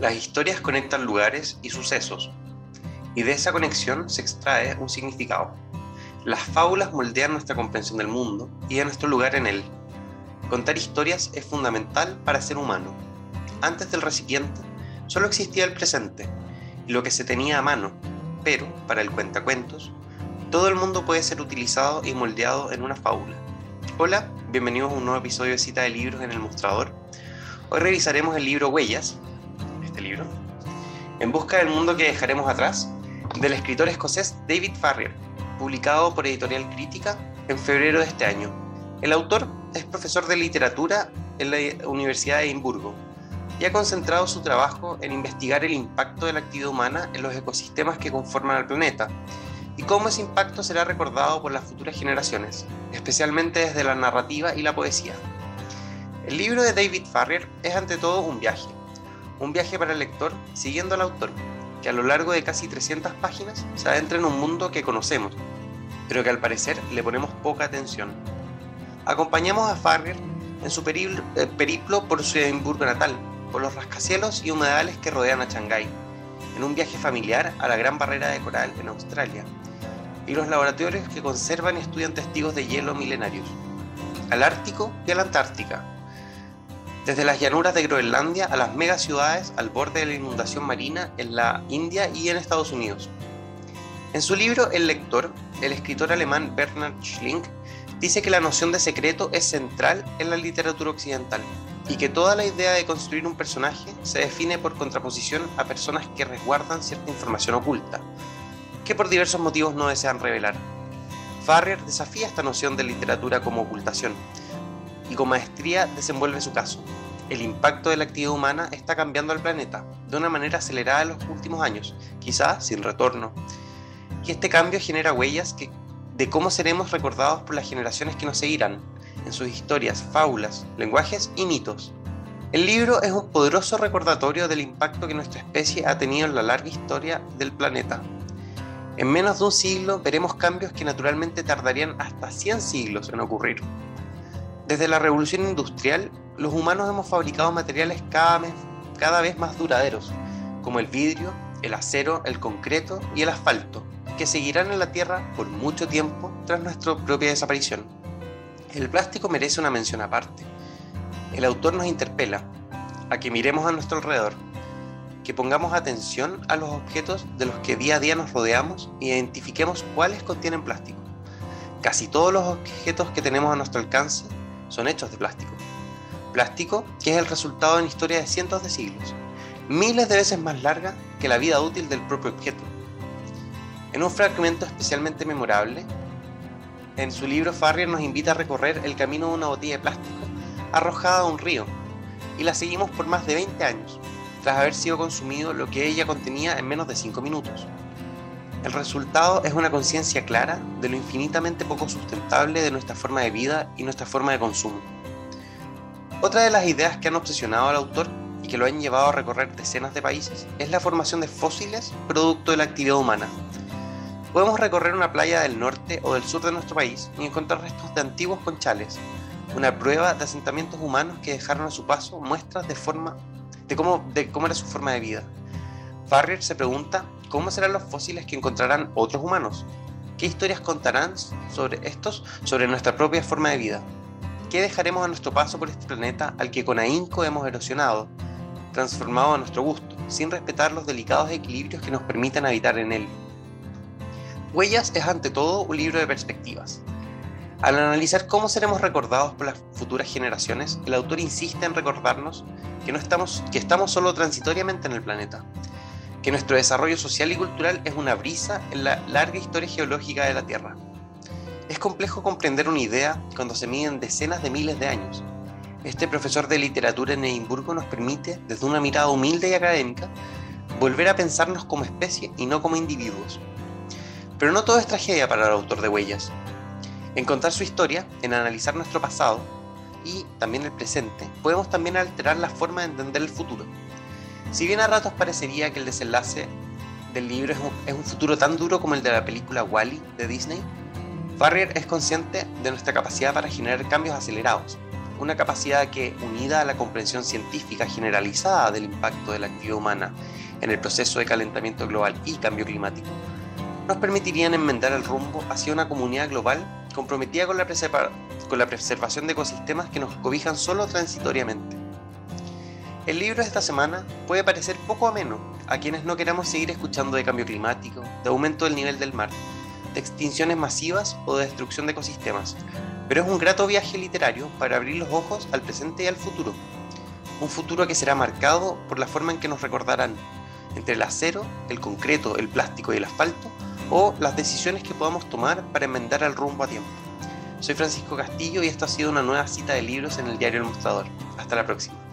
Las historias conectan lugares y sucesos, y de esa conexión se extrae un significado. Las fábulas moldean nuestra comprensión del mundo y de nuestro lugar en él. Contar historias es fundamental para ser humano. Antes del recipiente, solo existía el presente y lo que se tenía a mano, pero para el cuentacuentos, todo el mundo puede ser utilizado y moldeado en una fábula. Hola, bienvenidos a un nuevo episodio de Cita de Libros en el Mostrador. Hoy revisaremos el libro Huellas, En busca del mundo que dejaremos atrás, del escritor escocés David Farrier, publicado por Editorial Crítica en febrero de este año. El autor es profesor de literatura en la Universidad de Edimburgo y ha concentrado su trabajo en investigar el impacto de la actividad humana en los ecosistemas que conforman el planeta y cómo ese impacto será recordado por las futuras generaciones, especialmente desde la narrativa y la poesía. El libro de David Farrier es ante todo un viaje, un viaje para el lector siguiendo al autor, que a lo largo de casi 300 páginas se adentra en un mundo que conocemos, pero que al parecer le ponemos poca atención. Acompañamos a Farrier en su eh, periplo por su Edimburgo natal, por los rascacielos y humedales que rodean a Shanghái, en un viaje familiar a la Gran Barrera de Coral en Australia, y los laboratorios que conservan y estudian testigos de hielo milenarios, al Ártico y a la Antártica, desde las llanuras de Groenlandia a las megaciudades al borde de la inundación marina en la India y en Estados Unidos. En su libro El lector, el escritor alemán Bernhard Schlink dice que la noción de secreto es central en la literatura occidental y que toda la idea de construir un personaje se define por contraposición a personas que resguardan cierta información oculta, que por diversos motivos no desean revelar. Farrier desafía esta noción de literatura como ocultación y con maestría desenvuelve su caso. El impacto de la actividad humana está cambiando al planeta de una manera acelerada en los últimos años, quizás sin retorno. Y este cambio genera huellas de cómo seremos recordados por las generaciones que nos seguirán, en sus historias, fábulas, lenguajes y mitos. El libro es un poderoso recordatorio del impacto que nuestra especie ha tenido en la larga historia del planeta. En menos de un siglo veremos cambios que naturalmente tardarían hasta 100 siglos en ocurrir. Desde la revolución industrial, los humanos hemos fabricado materiales cada cada vez más duraderos, como el vidrio, el acero, el concreto y el asfalto, que seguirán en la Tierra por mucho tiempo tras nuestra propia desaparición. El plástico merece una mención aparte. El autor nos interpela a que miremos a nuestro alrededor, que pongamos atención a los objetos de los que día a día nos rodeamos e identifiquemos cuáles contienen plástico. Casi todos los objetos que tenemos a nuestro alcance son hechos de plástico. Plástico que es el resultado de una historia de cientos de siglos, miles de veces más larga que la vida útil del propio objeto. En un fragmento especialmente memorable, en su libro Farrier nos invita a recorrer el camino de una botella de plástico arrojada a un río, y la seguimos por más de 20 años, tras haber sido consumido lo que ella contenía en menos de 5 minutos. El resultado es una conciencia clara de lo infinitamente poco sustentable de nuestra forma de vida y nuestra forma de consumo. Otra de las ideas que han obsesionado al autor y que lo han llevado a recorrer decenas de países es la formación de fósiles producto de la actividad humana. Podemos recorrer una playa del norte o del sur de nuestro país y encontrar restos de antiguos conchales, una prueba de asentamientos humanos que dejaron a su paso muestras de, forma, de, cómo, era su forma de vida. Farrier se pregunta ¿Cómo serán los fósiles que encontrarán otros humanos? ¿Qué historias contarán sobre estos, sobre nuestra propia forma de vida? ¿Qué dejaremos a nuestro paso por este planeta al que con ahínco hemos erosionado, transformado a nuestro gusto, sin respetar los delicados equilibrios que nos permitan habitar en él? Huellas es ante todo un libro de perspectivas. Al analizar cómo seremos recordados por las futuras generaciones, el autor insiste en recordarnos que, no estamos, que estamos solo transitoriamente en el planeta, que nuestro desarrollo social y cultural es una brisa en la larga historia geológica de la Tierra. Es complejo comprender una idea cuando se miden decenas de miles de años. Este profesor de literatura en Edimburgo nos permite, desde una mirada humilde y académica, volver a pensarnos como especie y no como individuos. Pero no todo es tragedia para el autor de Huellas. En contar su historia, en analizar nuestro pasado y también el presente, podemos también alterar la forma de entender el futuro. Si bien a ratos parecería que el desenlace del libro es un, futuro tan duro como el de la película Wally -E de Disney, Farrier es consciente de nuestra capacidad para generar cambios acelerados. una capacidad que, unida a la comprensión científica generalizada del impacto de la actividad humana en el proceso de calentamiento global y cambio climático, nos permitirían enmendar el rumbo hacia una comunidad global comprometida con la, con la preservación de ecosistemas que nos cobijan solo transitoriamente. El libro de esta semana puede parecer poco ameno a quienes no queramos seguir escuchando de cambio climático, de aumento del nivel del mar, de extinciones masivas o de destrucción de ecosistemas, pero es un grato viaje literario para abrir los ojos al presente y al futuro. Un futuro que será marcado por la forma en que nos recordarán entre el acero, el concreto, el plástico y el asfalto, o las decisiones que podamos tomar para enmendar el rumbo a tiempo. Soy Francisco Castillo y esto ha sido una nueva cita de libros en el diario El Mostrador. Hasta la próxima.